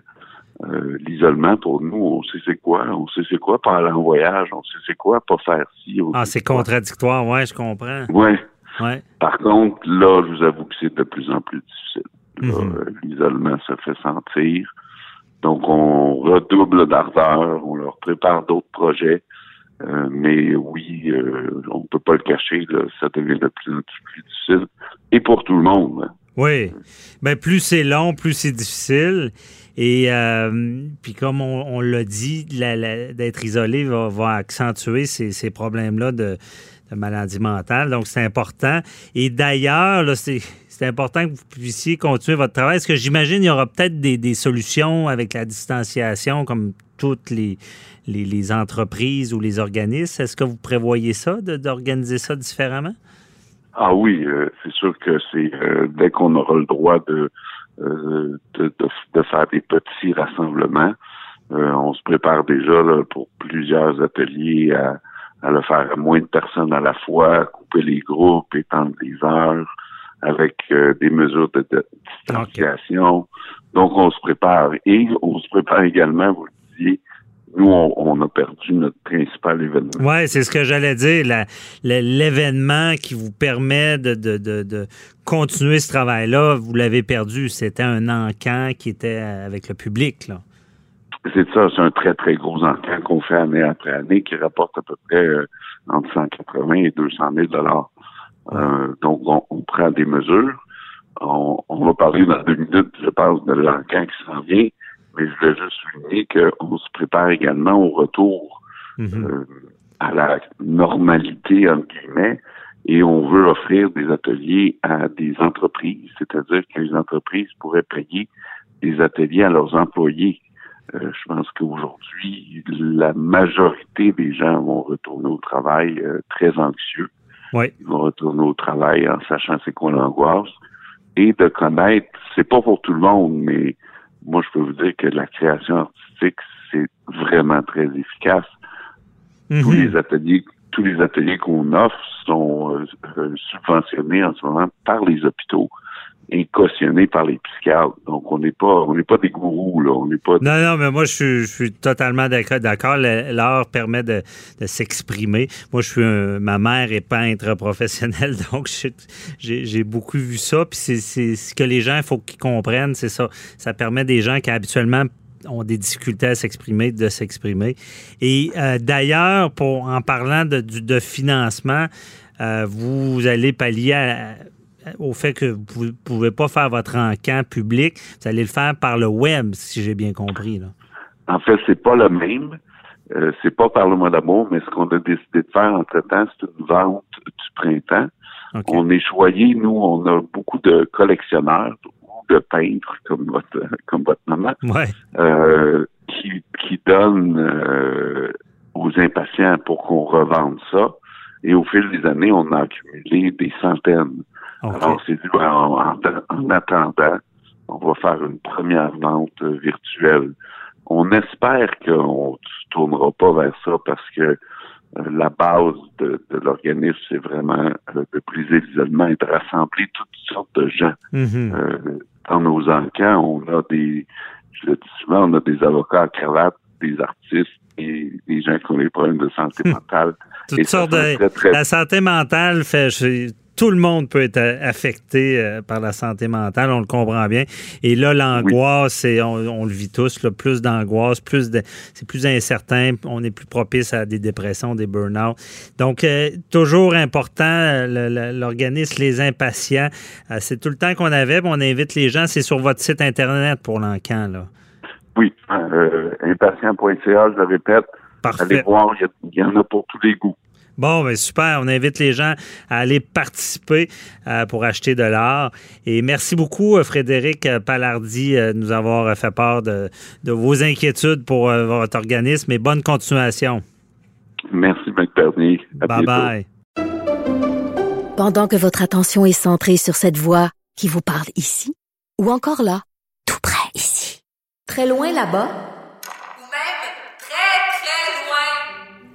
Euh, L'isolement, pour nous, on sait c'est quoi. On sait c'est quoi pas aller en voyage. On sait c'est quoi pas faire ci. on Ah, c'est contradictoire, ouais, je comprends. Ouais. Ouais. Par contre, là, je vous avoue que c'est de plus en plus difficile. Mhm. euh, L'isolement se fait sentir. Donc, on redouble d'ardeur, on leur prépare d'autres projets. Euh, mais oui, euh, on peut pas le cacher, là, ça devient de plus en plus difficile. Et pour tout le monde. hein. Oui. Ben, plus c'est long, plus c'est difficile. Et euh, puis comme on, l'a dit, d'être isolé va, accentuer ces, problèmes-là de, maladie mentale. Donc, c'est important. Et d'ailleurs, c'est c'est important que vous puissiez continuer votre travail. Est-ce que j'imagine il y aura peut-être des, solutions avec la distanciation, comme toutes les, entreprises ou les organismes? Est-ce que vous prévoyez ça, d'organiser ça différemment? Ah oui, euh, c'est sûr que c'est euh, dès qu'on aura le droit de, de, de, de faire des petits rassemblements, euh, on se prépare déjà là, pour plusieurs ateliers à, à le faire à moins de personnes à la fois, couper les groupes, étendre les heures, avec euh, des mesures de, de distanciation. Donc on se prépare et on se prépare également, vous le disiez, nous on, on a perdu notre principal événement. Oui, c'est ce que j'allais dire. L'événement qui vous permet de, de- de- de continuer ce travail-là, vous l'avez perdu. C'était un encan qui était avec le public. Là. C'est ça, c'est un très, très gros encan qu'on fait année après année qui rapporte à peu près euh, entre 180 et 200 000 dollars. Euh, donc, on, on prend des mesures. On, on va parler dans deux minutes, je pense, de l'encan qui s'en vient. Mais je voulais juste souligner qu'on se prépare également au retour Mhm. euh, à la normalité, entre guillemets, et on veut offrir des ateliers à des entreprises, c'est-à-dire que les entreprises pourraient payer des ateliers à leurs employés. Euh, je pense qu'aujourd'hui, la majorité des gens vont retourner au travail euh, très anxieux. Oui. Ils vont retourner au travail en sachant c'est quoi l'angoisse et de connaître, c'est pas pour tout le monde, mais moi je peux vous dire que la création artistique, c'est vraiment très efficace. Tous Mhm. les ateliers, tous les ateliers qu'on offre sont euh, euh, subventionnés en ce moment par les hôpitaux cautionnés par les psychiatres. Donc on n'est pas, on n'est pas des gourous là, on n'est pas. Non, non, mais moi, je suis, totalement d'accord. L'art permet de, s'exprimer. Moi, je suis un- ma mère est peintre professionnelle, donc j'ai- beaucoup vu ça. Puis c'est- ce que les gens, il faut qu'ils comprennent, c'est ça. Ça permet des gens qui habituellement ont des difficultés à s'exprimer, de s'exprimer. Et euh, d'ailleurs, pour en parlant de, de financement, euh, vous allez pallier à- au fait que vous ne pouvez pas faire votre encan public, vous allez le faire par le web, si j'ai bien compris. Là. En fait, c'est pas le même. Euh, c'est pas par le mois d'amour, mais ce qu'on a décidé de faire entre-temps, c'est une vente du printemps. On est choyé, nous, on a beaucoup de collectionneurs ou de peintres comme votre comme votre maman, Ouais. euh, qui, qui donnent euh, aux impatients pour qu'on revende ça. Et au fil des années, on a accumulé des centaines. Alors, c'est dit, ben, en, en- en attendant, on va faire une première vente euh, virtuelle. On espère qu'on ne tournera pas vers ça parce que euh, la base de, de l'organisme, c'est vraiment euh, de briser l'isolement et de rassembler toutes sortes de gens. Mhm. Euh, dans nos encans, on a des, je le dis souvent, on a des avocats à cravate, des artistes et des gens qui ont des problèmes de santé mentale. Toutes Et sortes de. très, très- La santé mentale fait. je- tout le monde peut être affecté euh, par la santé mentale, on le comprend bien. Et là, l'angoisse, c'est- on, on le vit tous, là, plus d'angoisse, plus de, c'est plus incertain, on est plus propice à des dépressions, des burn-out. Donc, euh, toujours important, euh, le- le- l'organisme Les Impatients, euh, c'est tout le temps qu'on avait, on invite les gens, c'est sur votre site Internet pour l'encan, là. Oui, euh, impatient.ca, je le répète. Parfait. Allez voir, il y a- il y, en a pour tous les goûts. Bon, ben super. On invite les gens à aller participer euh, pour acheter de l'art. Et merci beaucoup, euh, Frédéric euh, Palardi, euh, de nous avoir fait part de, de vos inquiétudes pour euh, votre organisme et bonne continuation. Merci. À Bye bientôt. bye. Pendant que votre attention est centrée sur cette voix qui vous parle ici, ou encore là, tout près ici, très loin là-bas, Ou même très, très loin.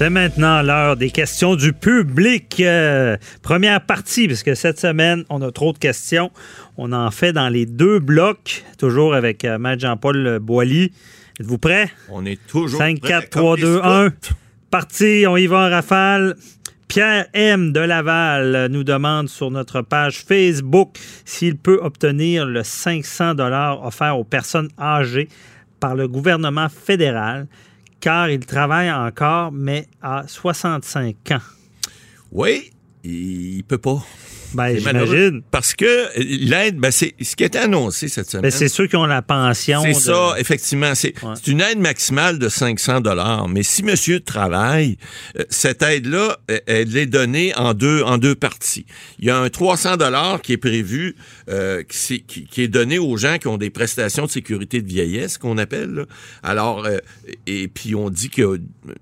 C'est maintenant l'heure des questions du public. Euh, première partie, parce que cette semaine, on a trop de questions. On en fait dans les deux blocs, toujours avec euh, Maître Jean-Paul Boilly. Êtes-vous prêts? On est toujours 5, prêt, 4, comme 3, des 2, scouts. 1. Parti, on y va en rafale. Pierre M. de Laval nous demande sur notre page Facebook s'il peut obtenir le 500 dollars offert aux personnes âgées par le gouvernement fédéral, car il travaille encore, mais à 65 ans. Oui, il, peut pas. Ben, j'imagine. Parce que l'aide, ben, c'est ce qui a été annoncé cette semaine. Ben, c'est ceux qui ont la pension. C'est de- ça, effectivement. C'est Ouais. une aide maximale de 500 dollars. Mais si monsieur travaille, euh, cette aide-là, euh, elle est donnée en deux, en deux parties. Il y a un 300 dollars qui est prévu, euh, qui, c'est- qui- qui est donné aux gens qui ont des prestations de sécurité de vieillesse, qu'on appelle. là. Alors, euh, et puis on dit qu'il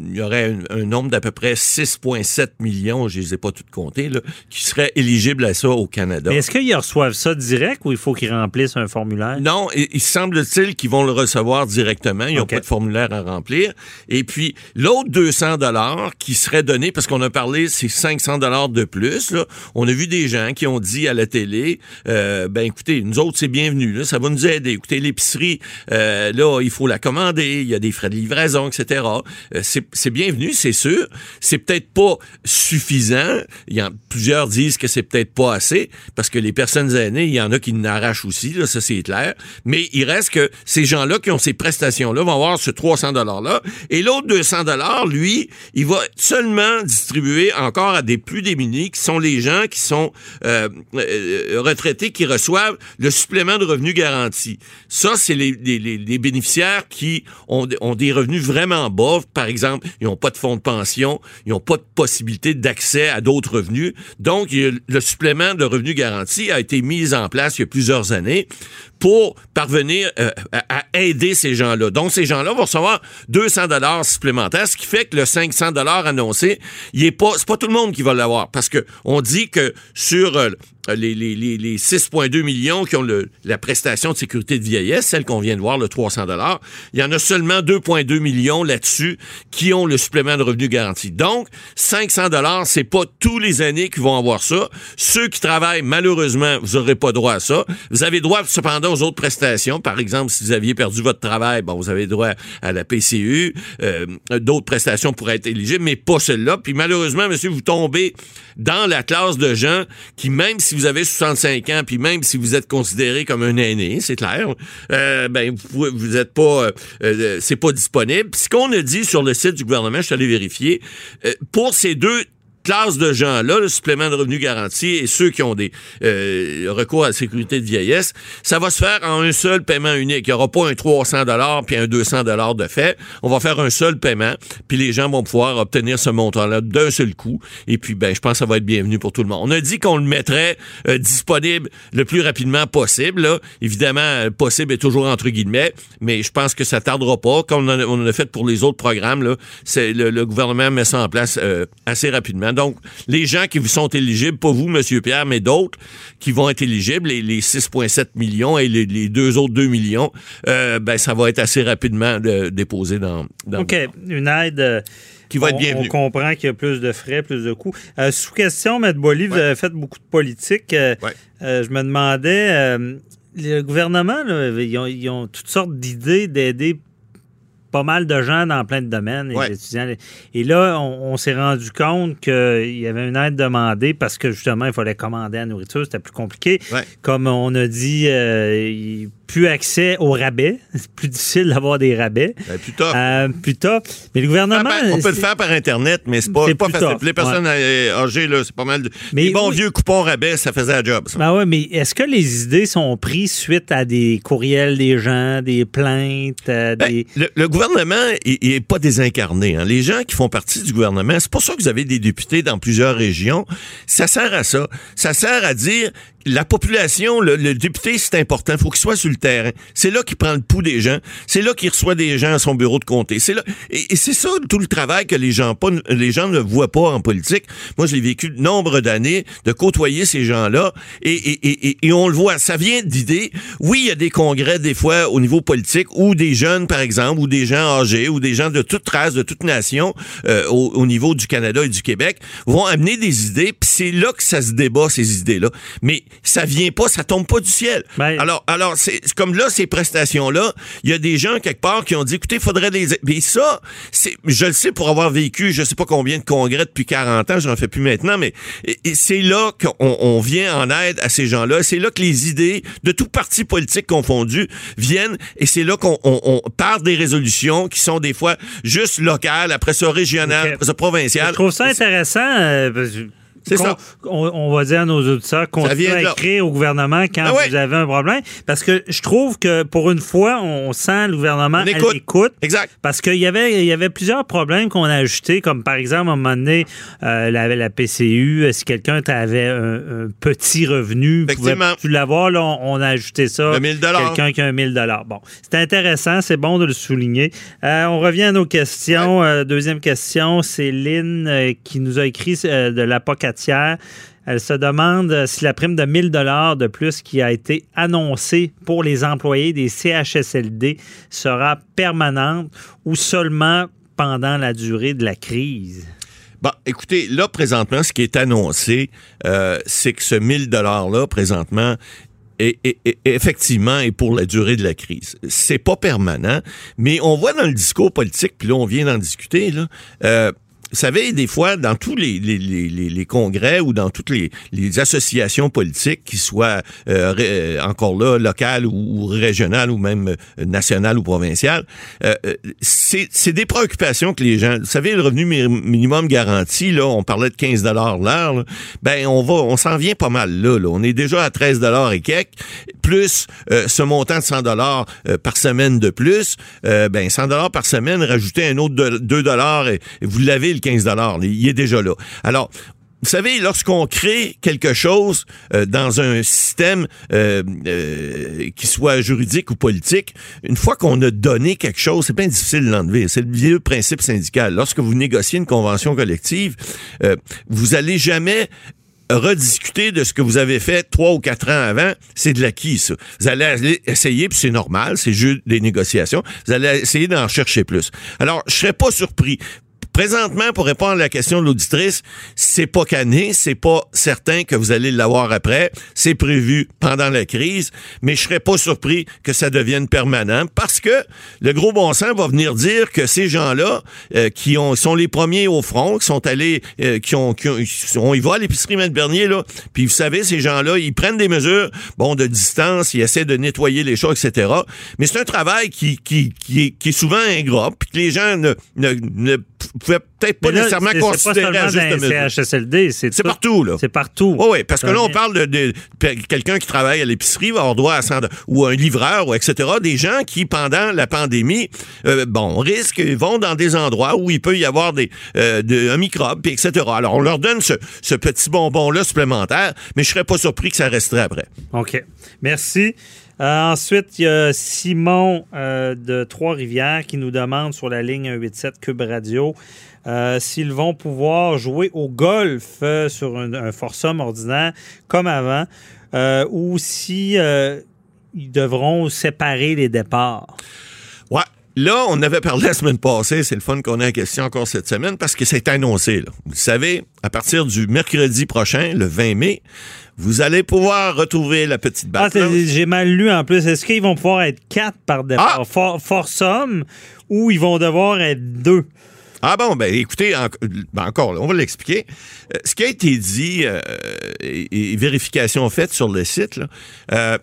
y aurait un, un nombre d'à peu près 6,7 millions, je les ai pas toutes comptées, là, qui seraient éligibles à ça au Canada. Est-ce qu'ils reçoivent ça direct ou il faut qu'ils remplissent un formulaire? Non, il, il semble-t-il qu'ils vont le recevoir directement. Ils n'ont OK. pas de formulaire à remplir. Et puis, l'autre 200 dollars qui serait donné, parce qu'on a parlé, c'est 500 dollars de plus. Là. On a vu des gens qui ont dit à la télé, euh, ben écoutez, nous autres, c'est bienvenu. Là, ça va nous aider. Écoutez, l'épicerie, euh, là, il faut la commander. Il y a des frais de livraison, etc. Euh, c'est c'est bienvenu, c'est sûr. C'est peut-être pas suffisant. Il y en, plusieurs disent que c'est peut-être pas assez, parce que les personnes aînées, il y en a qui n'arrachent aussi, là, ça c'est clair. Mais il reste que ces gens-là qui ont ces prestations-là vont avoir ce 300 $-là. Et l'autre 200 lui, il va seulement distribuer encore à des plus démunis, qui sont les gens qui sont euh, euh, retraités, qui reçoivent le supplément de revenu garanti. Ça, c'est les bénéficiaires qui ont, ont des revenus vraiment bas. Par exemple, ils n'ont pas de fonds de pension, ils n'ont pas de possibilité d'accès à d'autres revenus. Donc, il y a- le supplément de revenu garanti a été mis en place il y a plusieurs années pour parvenir euh, à, à aider ces gens-là. Donc, ces gens-là vont recevoir 200 dollars supplémentaires, ce qui fait que le 500 dollars annoncé, il est pas, c'est pas tout le monde qui va l'avoir, parce que on dit que sur euh, les, les, les, les 6,2 millions qui ont la prestation de sécurité de vieillesse, celle qu'on vient de voir, le 300 dollars, il y en a seulement 2,2 millions là-dessus qui ont le supplément de revenu garanti. Donc, 500 dollars, c'est pas tous les années qui vont avoir ça. Ceux qui travaillent, malheureusement, vous n'aurez pas droit à ça. Vous avez droit cependant aux autres prestations. Par exemple, si vous aviez perdu votre travail, bon, vous avez droit à la PCU. Euh, D'autres prestations pourraient être éligibles, mais pas celle-là. Puis malheureusement, monsieur, vous tombez dans la classe de gens qui, même si vous avez 65 ans, puis même si vous êtes considéré comme un aîné, c'est clair, euh, ben vous vous êtes pas, euh, euh, c'est pas disponible. Ce qu'on a dit sur le site du gouvernement, je suis allé vérifier, euh, pour ces deux classes de gens-là, le supplément de revenu garanti et ceux qui ont des euh, recours à la sécurité de vieillesse, ça va se faire en un seul paiement unique. Il n'y aura pas un 300 puis un 200 de fait. On va faire un seul paiement, puis les gens vont pouvoir obtenir ce montant-là d'un seul coup. Et puis, ben, je pense que ça va être bienvenu pour tout le monde. On a dit qu'on le mettrait euh, disponible le plus rapidement possible. Là. Évidemment, euh, possible est toujours entre guillemets, mais je pense que ça tardera pas. Comme on en a, fait pour les autres programmes, là, le, le gouvernement met ça en place assez rapidement. Donc, les gens qui vous sont éligibles, pas vous, Monsieur Pierre, mais d'autres qui vont être éligibles, les, les 6,7 millions et les, les deux autres 2 millions, euh, ben ça va être assez rapidement de- déposé dans, dans OK, une aide. euh, Qui va être on-. On comprend qu'il y a plus de frais, plus de coûts. Euh, sous question, M. Vous Ouais. avez fait beaucoup de politique. Euh, Ouais. euh, je me demandais, le gouvernement, là, ils, ont, ils ont toutes sortes d'idées d'aider pas mal de gens dans plein de domaines, les Ouais. étudiants. Et là, on, on s'est rendu compte qu'il y avait une aide demandée parce que justement, il fallait commander la nourriture, c'était plus compliqué. Ouais. Comme on a dit, euh, plus accès aux rabais. C'est plus difficile d'avoir des rabais. Ben, plus tard. Euh, plus tard. Mais le gouvernement. Ah, ben, on peut le faire par Internet, mais c'est pas, C'est pas facile. les personnes euh, âgées, là, c'est pas mal. De... Mais les bons oui. vieux coupons rabais, ça faisait la job. ça. Ben ouais, mais est-ce que les idées sont prises suite à des courriels des gens, des plaintes, euh, Ben, des. le, le gouvernement il il est pas désincarné. hein. Les gens qui font partie du gouvernement, c'est pour ça que vous avez des députés dans plusieurs régions. Ça sert à ça. Ça sert à dire la population, le, le député, c'est important. Faut qu'il soit sur le terrain. C'est là qu'il prend le pouls des gens. C'est là qu'il reçoit des gens à son bureau de comté. C'est là et, et c'est ça tout le travail que les gens pas, les gens ne voient pas en politique. Moi, je l'ai vécu de nombre d'années de côtoyer ces gens-là et, et- et on le voit. Ça vient d'idées. Oui, il y a des congrès des fois au niveau politique où des jeunes, par exemple, ou des gens âgés, ou des gens de toute race, de toute nation, euh, au, au niveau du Canada et du Québec, vont amener des idées. Puis c'est là que ça se débat ces idées-là. Mais ça vient pas, ça tombe pas du ciel. Ben- alors, alors c'est comme là ces prestations-là, il y a des gens quelque part qui ont dit, écoutez, il faudrait des. Mais ça, c'est, je le sais pour avoir vécu, je sais pas combien de congrès depuis 40 ans, j'en fais plus maintenant, mais c'est là qu'on on vient en aide à ces gens-là. C'est là que les idées de tout parti politique confondu viennent, et c'est là qu'on on, on part des résolutions qui sont des fois juste locales, après ça régionales, après ça provinciales. Je trouve ça intéressant. euh, C'est ça. On, on va dire à nos auditeurs, continuez à écrire au gouvernement quand Ah ouais. vous avez un problème. Parce que je trouve que pour une fois, on sent le gouvernement On à écoute. l'écoute. Exact. Parce qu'il y avait, il y avait plusieurs problèmes qu'on a ajoutés, comme par exemple, à un moment donné, euh, la, la PCU, si quelqu'un avait un, un petit revenu, Effectivement. tu l'avoir, là, on, on a ajouté ça. Le 1000 Quelqu'un qui a un 1000 Bon, c'est intéressant, c'est bon de le souligner. Euh, on revient à nos questions. Euh, deuxième question, c'est Lynn qui nous a écrit de l'APA Elle se demande si la prime de 1000 dollars de plus qui a été annoncée pour les employés des CHSLD sera permanente ou seulement pendant la durée de la crise? Bon, écoutez, là, présentement, ce qui est annoncé, euh, c'est que ce 1000 $-là, présentement, est- effectivement est pour la durée de la crise. C'est pas permanent, mais on voit dans le discours politique, puis là, on vient d'en discuter, là, euh, vous savez, des fois, dans tous les, les, les, les- congrès ou dans toutes les, associations politiques, qui soient euh, euh, encore là locales ou, ou régionales ou même euh, nationales ou provinciales, euh, euh, c'est des préoccupations que les gens... Vous savez, le revenu mi- minimum garanti, là, on parlait de 15 l'heure, ben on va, on s'en vient pas mal là, là. On est déjà à 13 et quelques, plus euh, ce montant de 100 dollars par semaine de plus, euh, ben 100 dollars par semaine, rajouter un autre de- 2 dollars et, vous l'avez le 15 dollars, il est déjà là. Alors vous savez, lorsqu'on crée quelque chose euh, dans un système euh, euh, qui soit juridique ou politique, une fois qu'on a donné quelque chose, c'est bien difficile de l'enlever. C'est le vieux principe syndical. Lorsque vous négociez une convention collective, euh, vous allez jamais rediscuter de ce que vous avez fait trois ou quatre ans avant, c'est de l'acquis, ça. Vous allez essayer, puis c'est normal, c'est juste des négociations, vous allez essayer d'en chercher plus. Alors, je serais pas surpris. Présentement, pour répondre à la question de l'auditrice, c'est pas cané, c'est pas certain que vous allez l'avoir après. C'est prévu pendant la crise, mais je serais pas surpris que ça devienne permanent parce que le gros bon sens va venir dire que ces gens-là, euh, qui ont, sont les premiers au front, qui sont allés, euh, qui ont, qui ont- on y à l'épicerie Maître Bernier, là, puis vous savez, ces gens-là, ils prennent des mesures, bon, de distance, ils essaient de nettoyer les choses, etc. Mais c'est un travail qui, qui, qui, est, qui est souvent ingrat, puis que les gens ne, ne, ne pouvaient peut-être pas là, nécessairement considérer pas à juste mesure. CHSLD, c'est C'est tout- partout, là. C'est partout. Oui, oui, parce que là, on vient- parle de, de- de quelqu'un qui travaille à l'épicerie va avoir droit à 100 ou un livreur, ou etc. Des gens qui, pendant la pandémie, euh, bon, risquent, vont dans des endroits où il peut y avoir des, euh, de- un microbe, puis etc. Alors, on leur donne ce, ce petit bonbon-là supplémentaire, mais je serais pas surpris que ça resterait après. OK. Merci. Euh, ensuite, il y a Simon euh, de Trois-Rivières qui nous demande sur la ligne 187 Cube Radio euh, s'ils vont pouvoir jouer au golf euh, sur un, un foursome ordinaire comme avant ou si ils devront séparer les départs. Là, on avait parlé la semaine passée, c'est le fun qu'on ait la question encore cette semaine parce que c'est annoncé. Là. Vous le savez, à partir du mercredi prochain, le 20 mai, vous allez pouvoir retrouver la petite Ah, c'est- j'ai mal lu en plus. Est-ce qu'ils vont pouvoir être quatre par départ? Ah! For- ou ils vont devoir être deux? Ah bon, ben écoutez, en- ben, encore, là, on va l'expliquer. Euh, ce qui a été dit euh, et, et vérification faite sur le site, là, euh,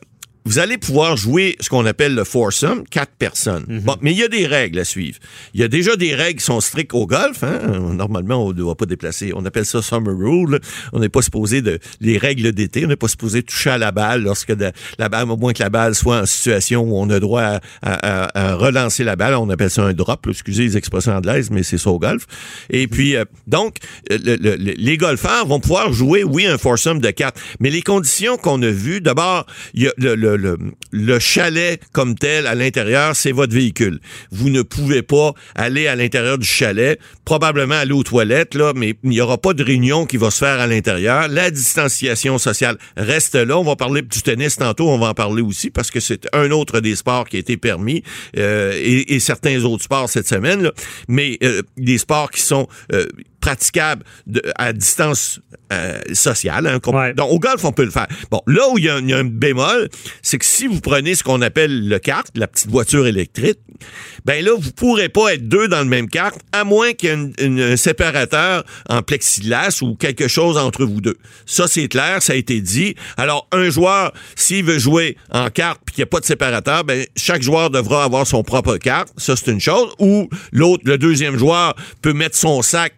vous allez pouvoir jouer ce qu'on appelle le foursome, quatre personnes. Bon, mais il y a des règles à suivre. Il y a déjà des règles qui sont strictes au golf. Hein? Normalement, on ne doit pas déplacer. On appelle ça summer rule. On n'est pas supposé de les règles d'été. On n'est pas supposé toucher à la balle lorsque de- la balle, au moins que la balle soit en situation où on a droit à, à- à- à relancer la balle. On appelle ça un drop. Excusez les expressions anglaises, mais c'est ça au golf. Et puis, euh, donc, le- le- le- les golfeurs vont pouvoir jouer, oui, un foursome de quatre. Mais les conditions qu'on a vues, d'abord, il y a le, le, le, le chalet comme tel à l'intérieur, c'est votre véhicule. Vous ne pouvez pas aller à l'intérieur du chalet, probablement aller aux toilettes, là, mais il n'y aura pas de réunion qui va se faire à l'intérieur. La distanciation sociale reste là. On va parler du tennis tantôt, on va en parler aussi parce que c'est un autre des sports qui a été permis euh, et, et certains autres sports cette semaine. là. Mais euh, des sports qui sont euh, praticables de- à distance euh, sociale. hein, Donc, au golf, on peut le faire. Bon, là où il y, a un- il y a un bémol, c'est que si vous prenez ce qu'on appelle le kart, la petite voiture électrique, ben là, vous pourrez pas être deux dans le même kart, à moins qu'il y ait une- une- un séparateur en plexiglas ou quelque chose entre vous deux. Ça, c'est clair, ça a été dit. Alors, un joueur, s'il veut jouer en carte puis qu'il n'y a pas de séparateur, ben, chaque joueur devra avoir son propre carte. Ça, c'est une chose. Ou l'autre, le deuxième joueur, peut mettre son sac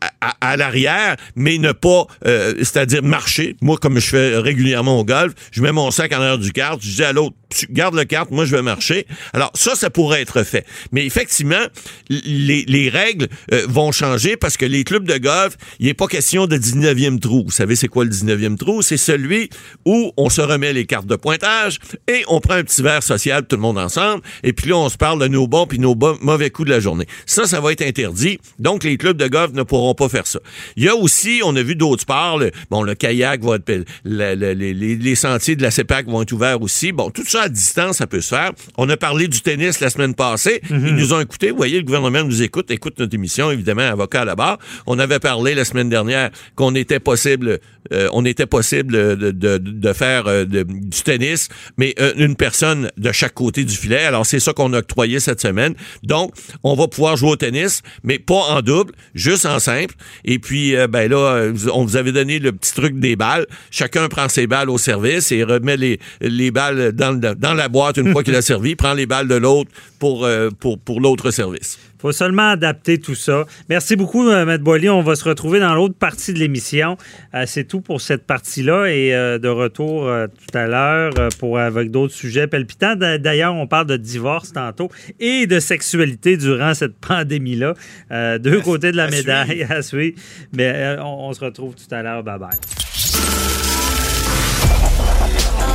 à, à- à l'arrière, mais ne pas, euh, c'est-à-dire marcher. Moi, comme je fais régulièrement au golf, je mets mon sac en arrière du kart, je dis à l'autre, tu gardes le kart, moi je vais marcher. Alors ça, ça pourrait être fait. Mais effectivement, les, les règles euh, vont changer parce que les clubs de golf, il n'est pas question de 19e trou. Vous savez, c'est quoi le 19e trou? C'est celui où on se remet les cartes de pointage et on prend un petit verre social, tout le monde ensemble, et puis là, on se parle de nos bons puis nos bo- mauvais coups de la journée. Ça, ça va être interdit. Donc, les clubs de golf ne pourront pas faire ça. Il y a aussi, on a vu d'autres sports, le, bon, le kayak va être, le- le- les, sentiers de la CEPAC vont être ouverts aussi. Bon, tout ça à distance, ça peut se faire. On a parlé du tennis la semaine passée. Ils nous ont écoutés. Vous voyez, le gouvernement nous écoute, écoute notre émission, évidemment, avocat à la barre. On avait parlé la semaine dernière qu'on était possible, euh, on était possible de, de, de faire euh, de- du tennis, mais euh, une personne de chaque côté du filet. Alors, c'est ça qu'on a octroyé cette semaine. Donc, on va pouvoir jouer au tennis, mais pas en double, juste en simple. Et puis, euh, ben là, euh, on vous avait donné le petit truc des balles. Chacun prend ses balles au service et remet les, les balles dans, le- dans la boîte une fois qu'il a servi, prend les balles de l'autre pour, euh, pour, pour l'autre service. faut seulement adapter tout ça. Merci beaucoup, euh, Maître Boily. On va se retrouver dans l'autre partie de l'émission. Euh, c'est tout pour cette partie-là et euh, de retour tout à l'heure pour avec d'autres sujets palpitants. D'a- D'ailleurs, on parle de divorce tantôt et de sexualité durant cette pandémie-là. Deux côtés de la à médaille à suivre. Mais on, on se retrouve tout à l'heure. Bye